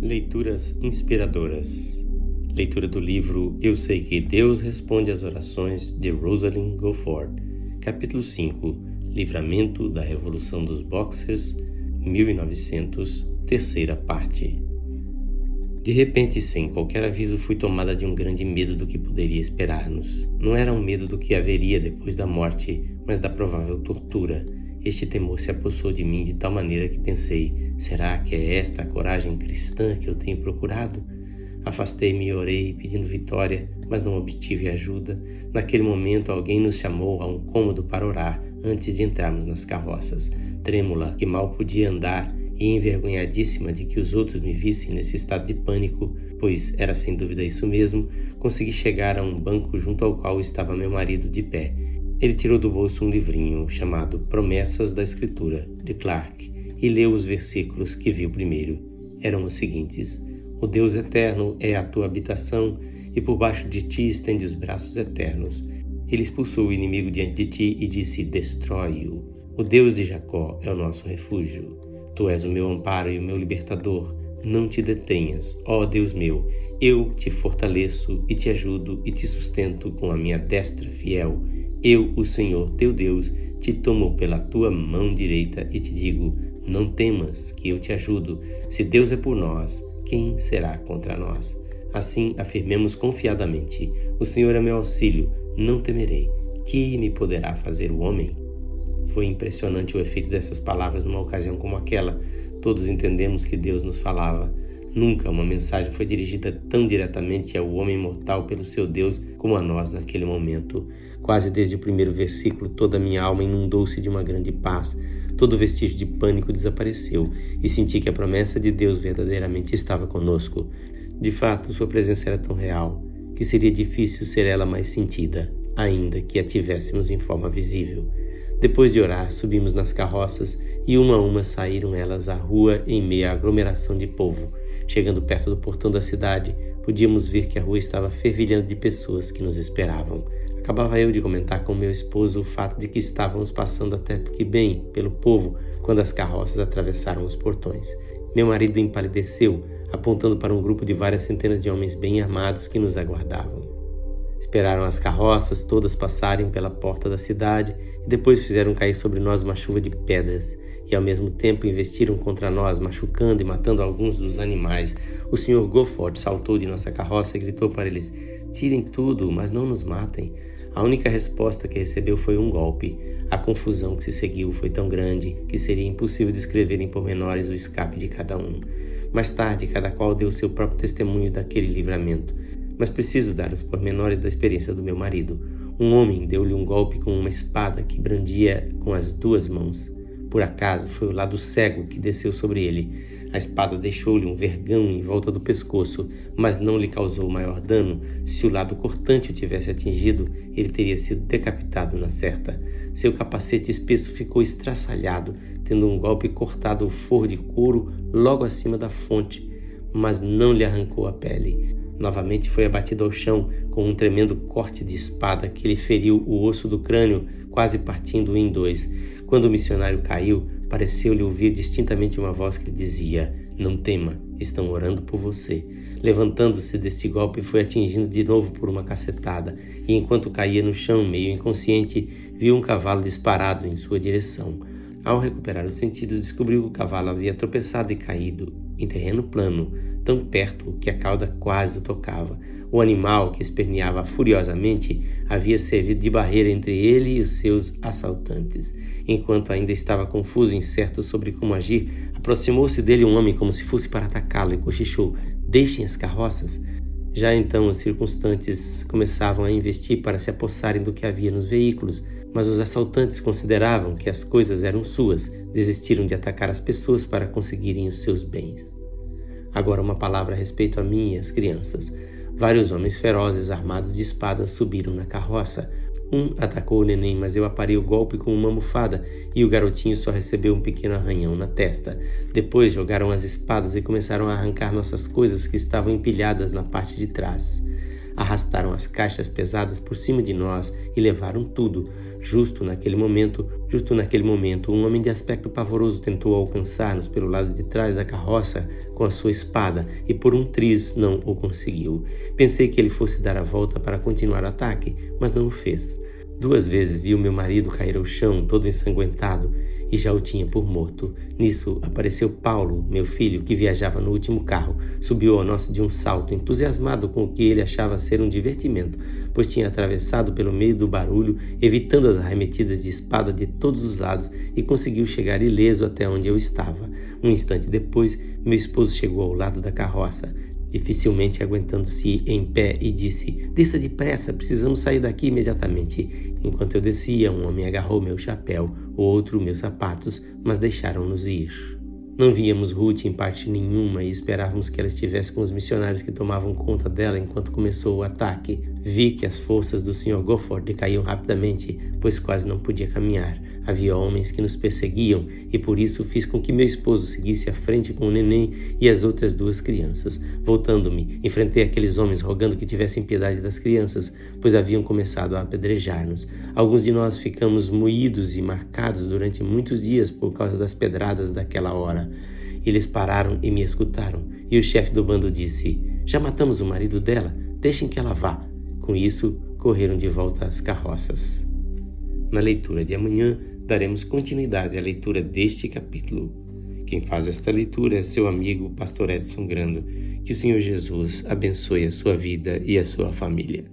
Leituras inspiradoras. Leitura do livro Eu Sei que Deus Responde às Orações de Rosalind Gofford. Capítulo 5 Livramento da Revolução dos Boxers, 1900, terceira parte. De repente, sem qualquer aviso, fui tomada de um grande medo do que poderia esperar-nos. Não era um medo do que haveria depois da morte, mas da provável tortura. Este temor se apossou de mim de tal maneira que pensei: será que é esta a coragem cristã que eu tenho procurado? Afastei-me e orei, pedindo vitória, mas não obtive ajuda. Naquele momento, alguém nos chamou a um cômodo para orar antes de entrarmos nas carroças. Trêmula, que mal podia andar, e envergonhadíssima de que os outros me vissem nesse estado de pânico, pois era sem dúvida isso mesmo, consegui chegar a um banco junto ao qual estava meu marido de pé. Ele tirou do bolso um livrinho chamado Promessas da Escritura, de Clark, e leu os versículos que viu primeiro. Eram os seguintes: O Deus eterno é a tua habitação, e por baixo de ti estende os braços eternos. Ele expulsou o inimigo diante de ti e disse: Destrói-o. O Deus de Jacó é o nosso refúgio. Tu és o meu amparo e o meu libertador. Não te detenhas, ó Deus meu. Eu te fortaleço e te ajudo e te sustento com a minha destra fiel. Eu, o Senhor teu Deus, te tomo pela tua mão direita e te digo: Não temas, que eu te ajudo. Se Deus é por nós, quem será contra nós? Assim afirmemos confiadamente: O Senhor é meu auxílio, não temerei. Que me poderá fazer o homem? Foi impressionante o efeito dessas palavras numa ocasião como aquela. Todos entendemos que Deus nos falava. Nunca uma mensagem foi dirigida tão diretamente ao homem mortal pelo seu Deus como a nós naquele momento. Quase desde o primeiro versículo, toda minha alma inundou-se de uma grande paz. Todo vestígio de pânico desapareceu e senti que a promessa de Deus verdadeiramente estava conosco. De fato, sua presença era tão real que seria difícil ser ela mais sentida, ainda que a tivéssemos em forma visível. Depois de orar, subimos nas carroças e uma a uma saíram elas à rua em meio à aglomeração de povo. Chegando perto do portão da cidade, podíamos ver que a rua estava fervilhando de pessoas que nos esperavam. Acabava eu de comentar com meu esposo o fato de que estávamos passando até que bem pelo povo quando as carroças atravessaram os portões. Meu marido empalideceu, apontando para um grupo de várias centenas de homens bem armados que nos aguardavam. Esperaram as carroças todas passarem pela porta da cidade e depois fizeram cair sobre nós uma chuva de pedras. E ao mesmo tempo investiram contra nós, machucando e matando alguns dos animais. O senhor Gofford saltou de nossa carroça e gritou para eles: Tirem tudo, mas não nos matem. A única resposta que recebeu foi um golpe. A confusão que se seguiu foi tão grande que seria impossível descrever em pormenores o escape de cada um. Mais tarde, cada qual deu seu próprio testemunho daquele livramento mas preciso dar os pormenores da experiência do meu marido. Um homem deu-lhe um golpe com uma espada que brandia com as duas mãos. Por acaso foi o lado cego que desceu sobre ele. A espada deixou-lhe um vergão em volta do pescoço, mas não lhe causou maior dano. Se o lado cortante o tivesse atingido, ele teria sido decapitado na certa. Seu capacete espesso ficou estraçalhado, tendo um golpe cortado o forro de couro logo acima da fonte, mas não lhe arrancou a pele. Novamente foi abatido ao chão com um tremendo corte de espada que lhe feriu o osso do crânio, quase partindo em dois. Quando o missionário caiu, pareceu-lhe ouvir distintamente uma voz que dizia: Não tema, estão orando por você. Levantando-se deste golpe, foi atingido de novo por uma cacetada, e enquanto caía no chão, meio inconsciente, viu um cavalo disparado em sua direção. Ao recuperar os sentidos, descobriu que o cavalo havia tropeçado e caído em terreno plano tão perto que a cauda quase o tocava. O animal, que esperneava furiosamente, havia servido de barreira entre ele e os seus assaltantes. Enquanto ainda estava confuso e incerto sobre como agir, aproximou-se dele um homem como se fosse para atacá-lo e cochichou: Deixem as carroças. Já então os circunstantes começavam a investir para se apossarem do que havia nos veículos, mas os assaltantes consideravam que as coisas eram suas, desistiram de atacar as pessoas para conseguirem os seus bens. Agora, uma palavra a respeito a mim e às crianças. Vários homens ferozes armados de espadas subiram na carroça. Um atacou o neném, mas eu aparei o golpe com uma almofada e o garotinho só recebeu um pequeno arranhão na testa. Depois jogaram as espadas e começaram a arrancar nossas coisas que estavam empilhadas na parte de trás. Arrastaram as caixas pesadas por cima de nós e levaram tudo. Justo naquele momento, justo naquele momento, um homem de aspecto pavoroso tentou alcançar-nos pelo lado de trás da carroça com a sua espada e por um triz não o conseguiu. Pensei que ele fosse dar a volta para continuar o ataque, mas não o fez. Duas vezes vi o meu marido cair ao chão, todo ensanguentado, e já o tinha por morto. Nisso apareceu Paulo, meu filho, que viajava no último carro. Subiu ao nosso de um salto, entusiasmado com o que ele achava ser um divertimento, pois tinha atravessado pelo meio do barulho, evitando as arremetidas de espada de todos os lados e conseguiu chegar ileso até onde eu estava. Um instante depois, meu esposo chegou ao lado da carroça dificilmente aguentando-se em pé, e disse: Desça depressa, precisamos sair daqui imediatamente. Enquanto eu descia, um homem agarrou meu chapéu, outro meus sapatos, mas deixaram-nos ir. Não víamos Ruth em parte nenhuma e esperávamos que ela estivesse com os missionários que tomavam conta dela enquanto começou o ataque. Vi que as forças do Sr. Gofford decaíam rapidamente, pois quase não podia caminhar. Havia homens que nos perseguiam e por isso fiz com que meu esposo seguisse à frente com o neném e as outras duas crianças. Voltando-me, enfrentei aqueles homens rogando que tivessem piedade das crianças, pois haviam começado a apedrejar-nos. Alguns de nós ficamos moídos e marcados durante muitos dias por causa das pedradas daquela hora. Eles pararam e me escutaram, e o chefe do bando disse: Já matamos o marido dela, deixem que ela vá. Com isso, correram de volta às carroças. Na leitura de amanhã, daremos continuidade à leitura deste capítulo. Quem faz esta leitura é seu amigo Pastor Edson Grando. Que o Senhor Jesus abençoe a sua vida e a sua família.